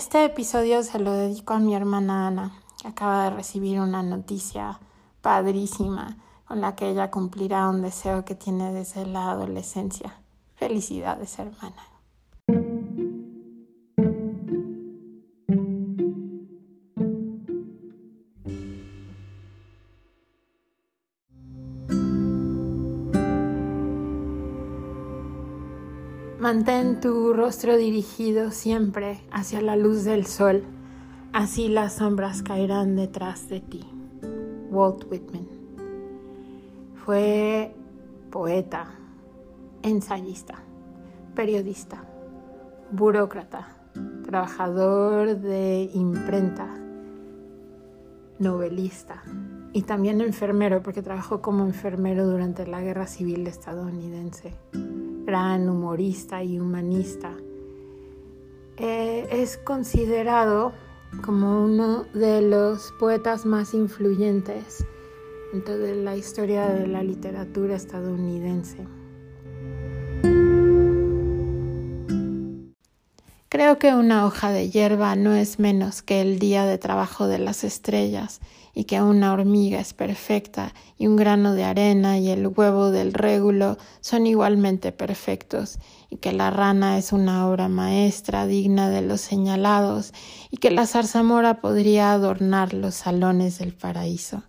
Este episodio se lo dedico a mi hermana Ana, que acaba de recibir una noticia padrísima con la que ella cumplirá un deseo que tiene desde la adolescencia. Felicidades, hermana. Mantén tu rostro dirigido siempre hacia la luz del sol, así las sombras caerán detrás de ti. Walt Whitman. Fue poeta, ensayista, periodista, burócrata, trabajador de imprenta, novelista y también enfermero porque trabajó como enfermero durante la Guerra Civil estadounidense gran humorista y humanista. Eh, es considerado como uno de los poetas más influyentes en toda la historia de la literatura estadounidense. Creo que una hoja de hierba no es menos que el día de trabajo de las estrellas y que una hormiga es perfecta y un grano de arena y el huevo del régulo son igualmente perfectos y que la rana es una obra maestra digna de los señalados y que la zarzamora podría adornar los salones del paraíso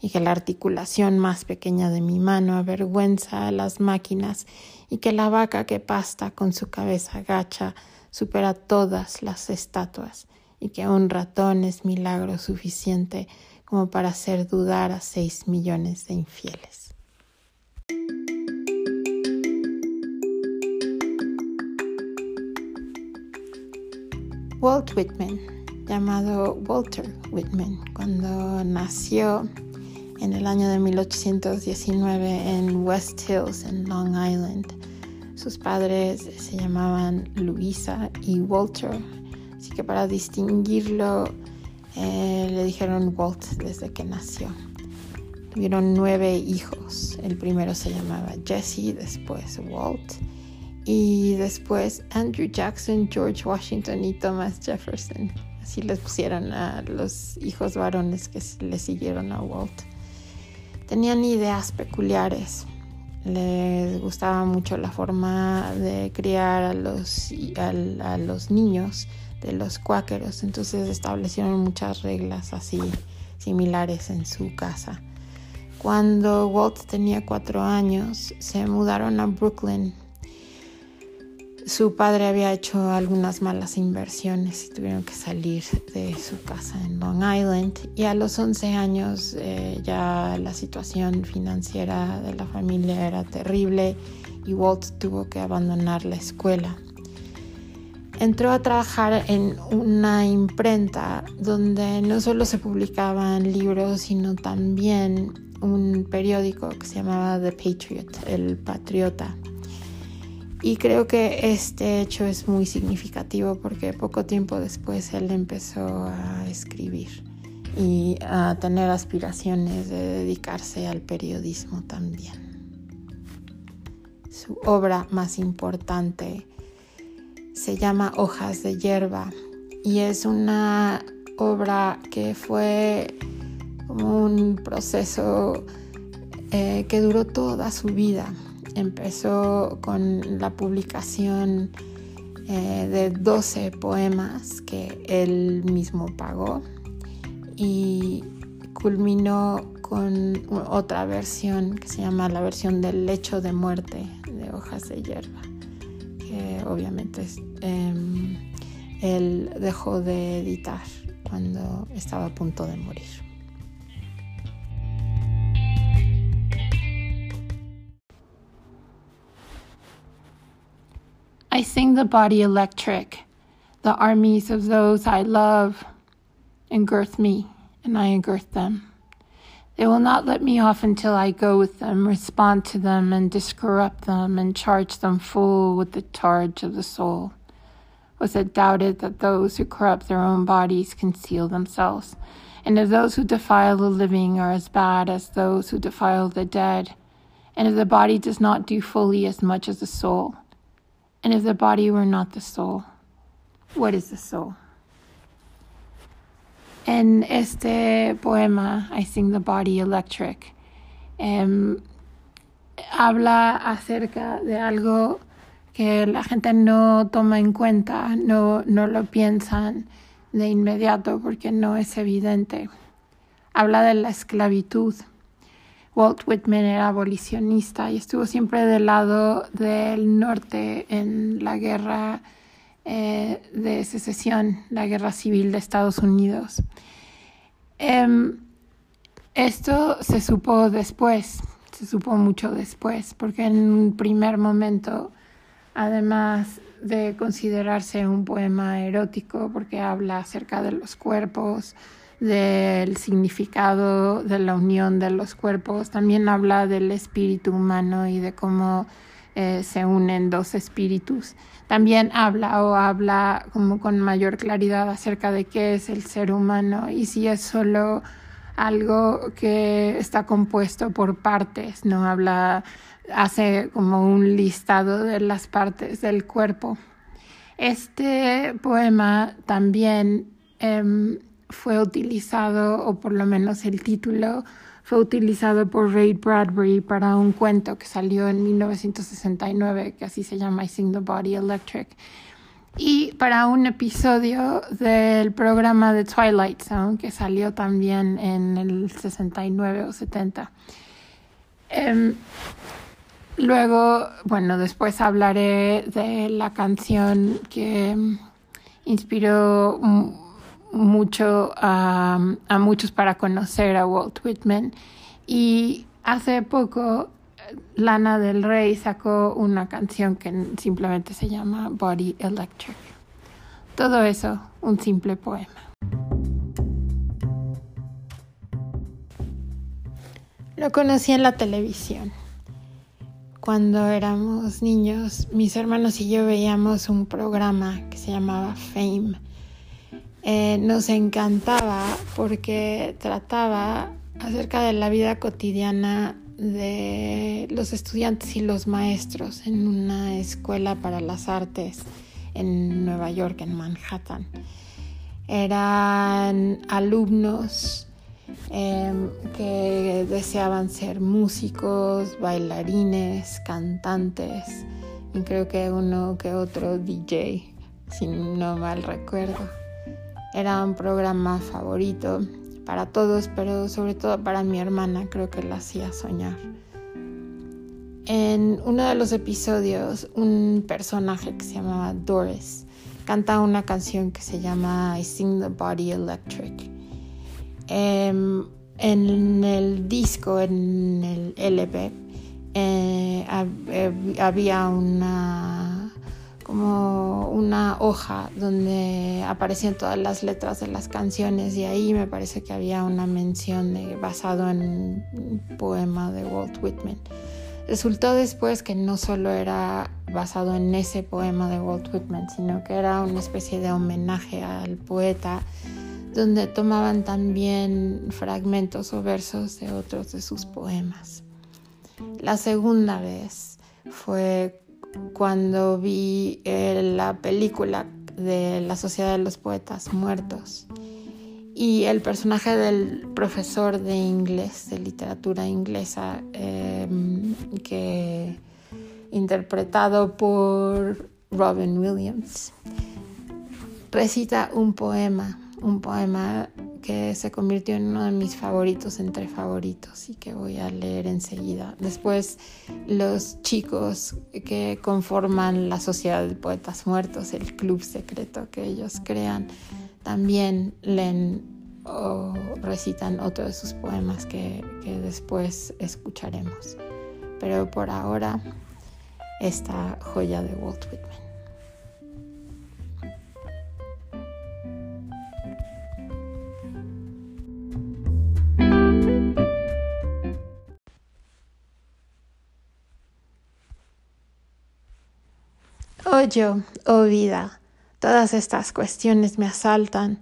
y que la articulación más pequeña de mi mano avergüenza a las máquinas y que la vaca que pasta con su cabeza gacha supera todas las estatuas y que un ratón es milagro suficiente como para hacer dudar a seis millones de infieles. Walt Whitman, llamado Walter Whitman, cuando nació en el año de 1819 en West Hills, en Long Island. Sus padres se llamaban Luisa y Walter, así que para distinguirlo eh, le dijeron Walt desde que nació. Tuvieron nueve hijos. El primero se llamaba Jesse, después Walt y después Andrew Jackson, George Washington y Thomas Jefferson. Así les pusieron a los hijos varones que le siguieron a Walt. Tenían ideas peculiares. Les gustaba mucho la forma de criar a los, a los niños de los cuáqueros, entonces establecieron muchas reglas así similares en su casa. Cuando Walt tenía cuatro años, se mudaron a Brooklyn. Su padre había hecho algunas malas inversiones y tuvieron que salir de su casa en Long Island. Y a los 11 años eh, ya la situación financiera de la familia era terrible y Walt tuvo que abandonar la escuela entró a trabajar en una imprenta donde no solo se publicaban libros, sino también un periódico que se llamaba The Patriot, el Patriota. Y creo que este hecho es muy significativo porque poco tiempo después él empezó a escribir y a tener aspiraciones de dedicarse al periodismo también. Su obra más importante se llama Hojas de Hierba y es una obra que fue un proceso eh, que duró toda su vida. Empezó con la publicación eh, de 12 poemas que él mismo pagó y culminó con otra versión que se llama la versión del lecho de muerte de hojas de hierba que obviamente em, él dejó de editar cuando estaba a punto de morir. I sing the body electric, the armies of those I love engirth me, and I engirth them. They will not let me off until I go with them, respond to them, and discorrupt them, and charge them full with the charge of the soul. Was it doubted that those who corrupt their own bodies conceal themselves, and if those who defile the living are as bad as those who defile the dead, and if the body does not do fully as much as the soul, and if the body were not the soul, what is the soul? En este poema, I Sing the Body Electric, em, habla acerca de algo que la gente no toma en cuenta, no, no lo piensan de inmediato porque no es evidente. Habla de la esclavitud. Walt Whitman era abolicionista y estuvo siempre del lado del norte en la guerra eh, de secesión, la guerra civil de Estados Unidos. Em, esto se supo después, se supo mucho después, porque en un primer momento, además de considerarse un poema erótico, porque habla acerca de los cuerpos, del significado de la unión de los cuerpos, también habla del espíritu humano y de cómo eh, se unen dos espíritus. También habla o habla como con mayor claridad acerca de qué es el ser humano y si es solo algo que está compuesto por partes, no habla, hace como un listado de las partes del cuerpo. Este poema también em, fue utilizado, o por lo menos el título, fue utilizado por Ray Bradbury para un cuento que salió en 1969, que así se llama I Sing the Body Electric, y para un episodio del programa de Twilight Zone, que salió también en el 69 o 70. Em, luego, bueno, después hablaré de la canción que inspiró mucho a, muchos para conocer a Walt Whitman. Y hace poco Lana del Rey sacó una canción que simplemente se llama Body Electric. Todo eso, un simple poema. Lo conocí en la televisión. Cuando éramos niños, mis hermanos y yo veíamos un programa que se llamaba Fame eh, nos encantaba porque trataba acerca de la vida cotidiana de los estudiantes y los maestros en una escuela para las artes en Nueva York, en Manhattan. Eran alumnos em, que deseaban ser músicos, bailarines, cantantes y creo que uno que otro DJ, si no mal recuerdo. Era un programa favorito para todos, pero sobre todo para mi hermana, creo que la hacía soñar. En uno de los episodios, un personaje que se llamaba Doris canta una canción que se llama I Sing the Body Electric. Em, en el disco, en el LP, eh, eh, había una como una hoja donde aparecían todas las letras de las canciones y ahí me parece que había una mención de, basado en un poema de Walt Whitman. Resultó después que no solo era basado en ese poema de Walt Whitman, sino que era una especie de homenaje al poeta donde tomaban también fragmentos o versos de otros de sus poemas. La segunda vez fue cuando vi eh, la película de la Sociedad de los Poetas Muertos. Y el personaje del profesor de inglés, de literatura inglesa, em, que interpretado por Robin Williams, recita un poema, un poema que se convirtió en uno de mis favoritos entre favoritos y que voy a leer enseguida. Después los chicos que conforman la Sociedad de Poetas Muertos, el club secreto que ellos crean, también leen o recitan otro de sus poemas que, que después escucharemos. Pero por ahora, esta joya de Walt Whitman. Oh yo, oh vida, todas estas cuestiones me asaltan,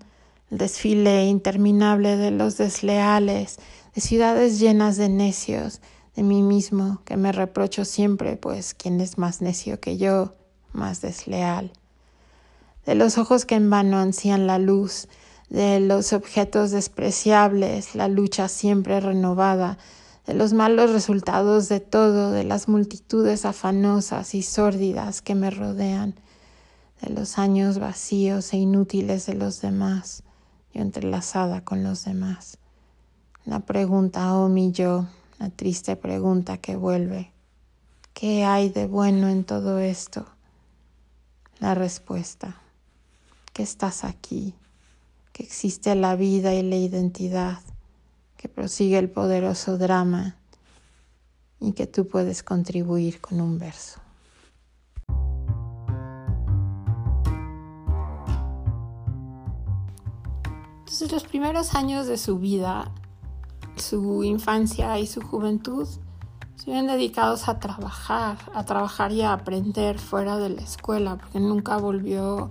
el desfile interminable de los desleales, de ciudades llenas de necios, de mí mismo, que me reprocho siempre, pues quien es más necio que yo, más desleal. De los ojos que en vano ansían la luz, de los objetos despreciables, la lucha siempre renovada, de los malos resultados de todo, de las multitudes afanosas y sórdidas que me rodean, de los años vacíos e inútiles de los demás, yo entrelazada con los demás. La pregunta, oh mi yo, la triste pregunta que vuelve, ¿qué hay de bueno en todo esto? La respuesta, que estás aquí, que existe la vida y la identidad, prosigue el poderoso drama y que tú puedes contribuir con un verso. Entonces los primeros años de su vida, su infancia y su juventud, se ven dedicados a trabajar, a trabajar y a aprender fuera de la escuela, porque nunca volvió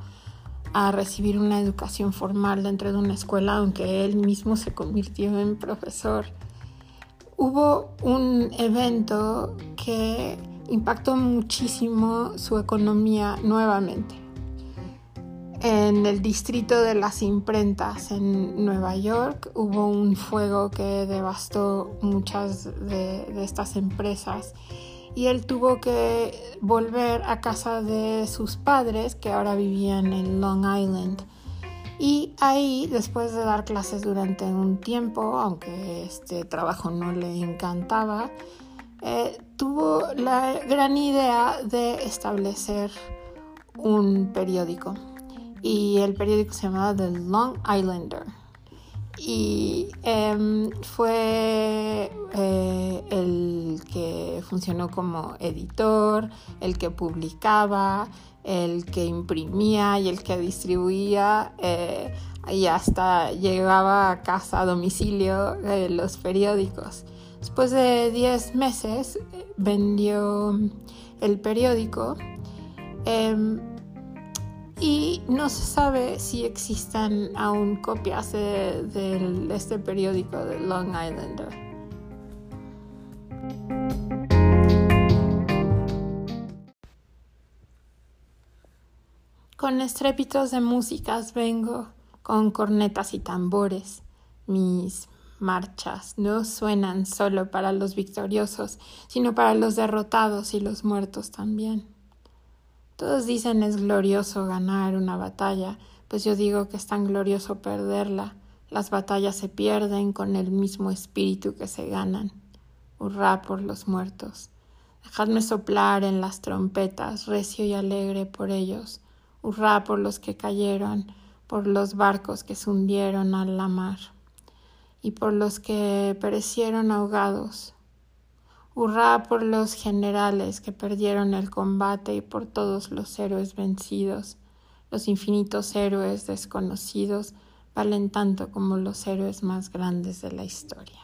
a recibir una educación formal dentro de una escuela, aunque él mismo se convirtió en profesor. Hubo un evento que impactó muchísimo su economía nuevamente. En el distrito de las imprentas en Nueva York hubo un fuego que devastó muchas de, de estas empresas y él tuvo que volver a casa de sus padres que ahora vivían en Long Island. Y ahí, después de dar clases durante un tiempo, aunque este trabajo no le encantaba, eh, tuvo la gran idea de establecer un periódico. Y el periódico se llamaba The Long Islander y em, fue eh, el que funcionó como editor, el que publicaba, el que imprimía y el que distribuía eh, y hasta llegaba a casa, a domicilio, los periódicos. Después de 10 meses vendió el periódico. Y no se sabe si existan aún copias de, este periódico de Long Islander. Con estrépitos de músicas vengo, con cornetas y tambores. Mis marchas no suenan solo para los victoriosos, sino para los derrotados y los muertos también. Todos dicen es glorioso ganar una batalla, pues yo digo que es tan glorioso perderla. Las batallas se pierden con el mismo espíritu que se ganan. Hurrá por los muertos. Dejadme soplar en las trompetas, recio y alegre por ellos. Hurrá por los que cayeron, por los barcos que se hundieron a la mar, y por los que perecieron ahogados, Hurrá por los generales que perdieron el combate y por todos los héroes vencidos. Los infinitos héroes desconocidos valen tanto como los héroes más grandes de la historia.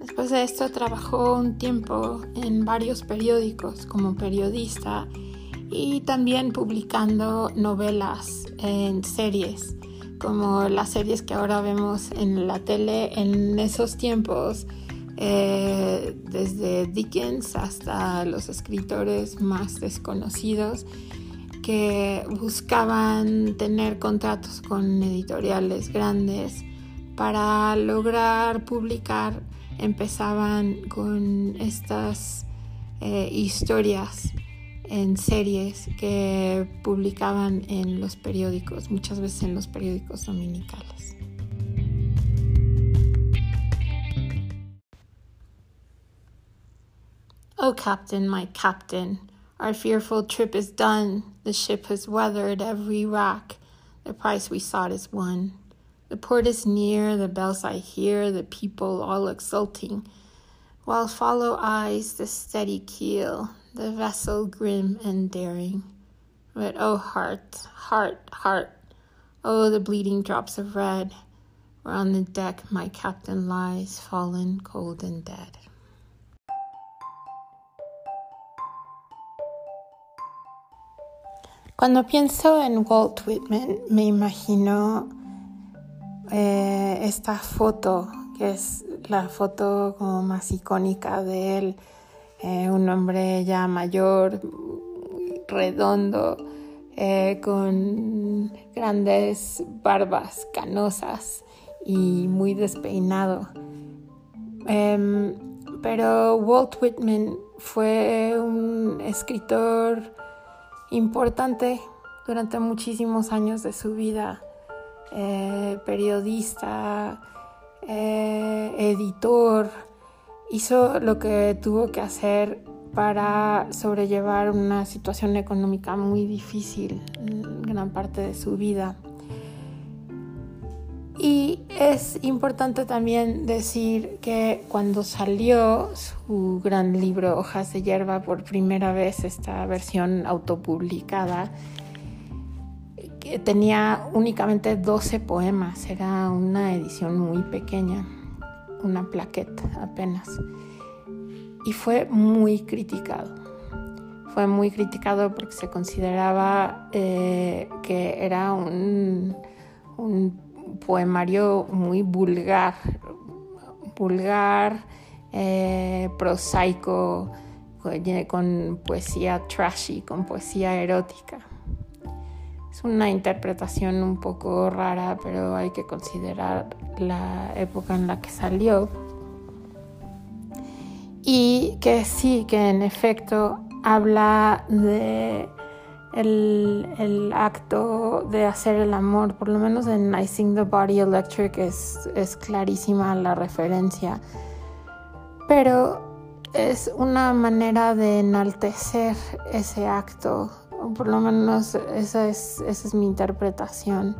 Después de esto trabajó un tiempo en varios periódicos como periodista y también publicando novelas en series como las series que ahora vemos en la tele en esos tiempos, eh, desde Dickens hasta los escritores más desconocidos que buscaban tener contratos con editoriales grandes para lograr publicar empezaban con estas eh, historias en series que publicaban en los periódicos, muchas veces en los periódicos dominicales. Oh, Captain, my Captain, our fearful trip is done. The ship has weathered every rock. The price we sought is won. The port is near, the bells I hear, the people all exulting, while follow eyes the steady keel, the vessel grim and daring. But oh, heart, heart, heart, oh, the bleeding drops of red, where on the deck my captain lies, fallen cold and dead. Cuando pienso en Walt Whitman, me imagino eh, esta foto, que es la foto como más icónica de él Eh, un hombre ya mayor, redondo, eh, con grandes barbas canosas y muy despeinado. Em, pero Walt Whitman fue un escritor importante durante muchísimos años de su vida, eh, periodista, editor, hizo lo que tuvo que hacer para sobrellevar una situación económica muy difícil en gran parte de su vida. Y es importante también decir que cuando salió su gran libro Hojas de Hierba por primera vez, esta versión autopublicada, tenía únicamente 12 poemas, era una edición muy pequeña, una plaqueta apenas. Y fue muy criticado. Fue muy criticado porque se consideraba eh, que era un, poemario muy vulgar, vulgar, eh, prosaico, con poesía trashy, con poesía erótica. Es una interpretación un poco rara, pero hay que considerar la época en la que salió. Y que sí, que en efecto habla de el, acto de hacer el amor, por lo menos en I Sing the Body Electric es, es clarísima la referencia, pero es una manera de enaltecer ese acto, por lo menos esa es, esa es mi interpretación.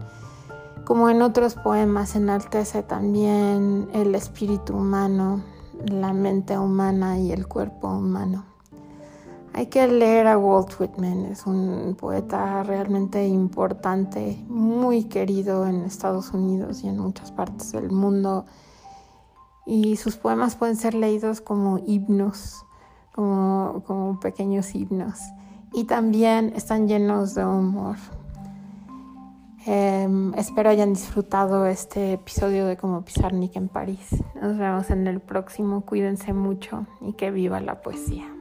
Como en otros poemas enaltece también el espíritu humano, la mente humana y el cuerpo humano. Hay que leer a Walt Whitman, es un poeta realmente importante, muy querido en Estados Unidos y en muchas partes del mundo. Y sus poemas pueden ser leídos como himnos, como, como pequeños himnos. Y también están llenos de humor. Em, espero hayan disfrutado este episodio de Como Pizarnik en París. Nos vemos en el próximo. Cuídense mucho y que viva la poesía.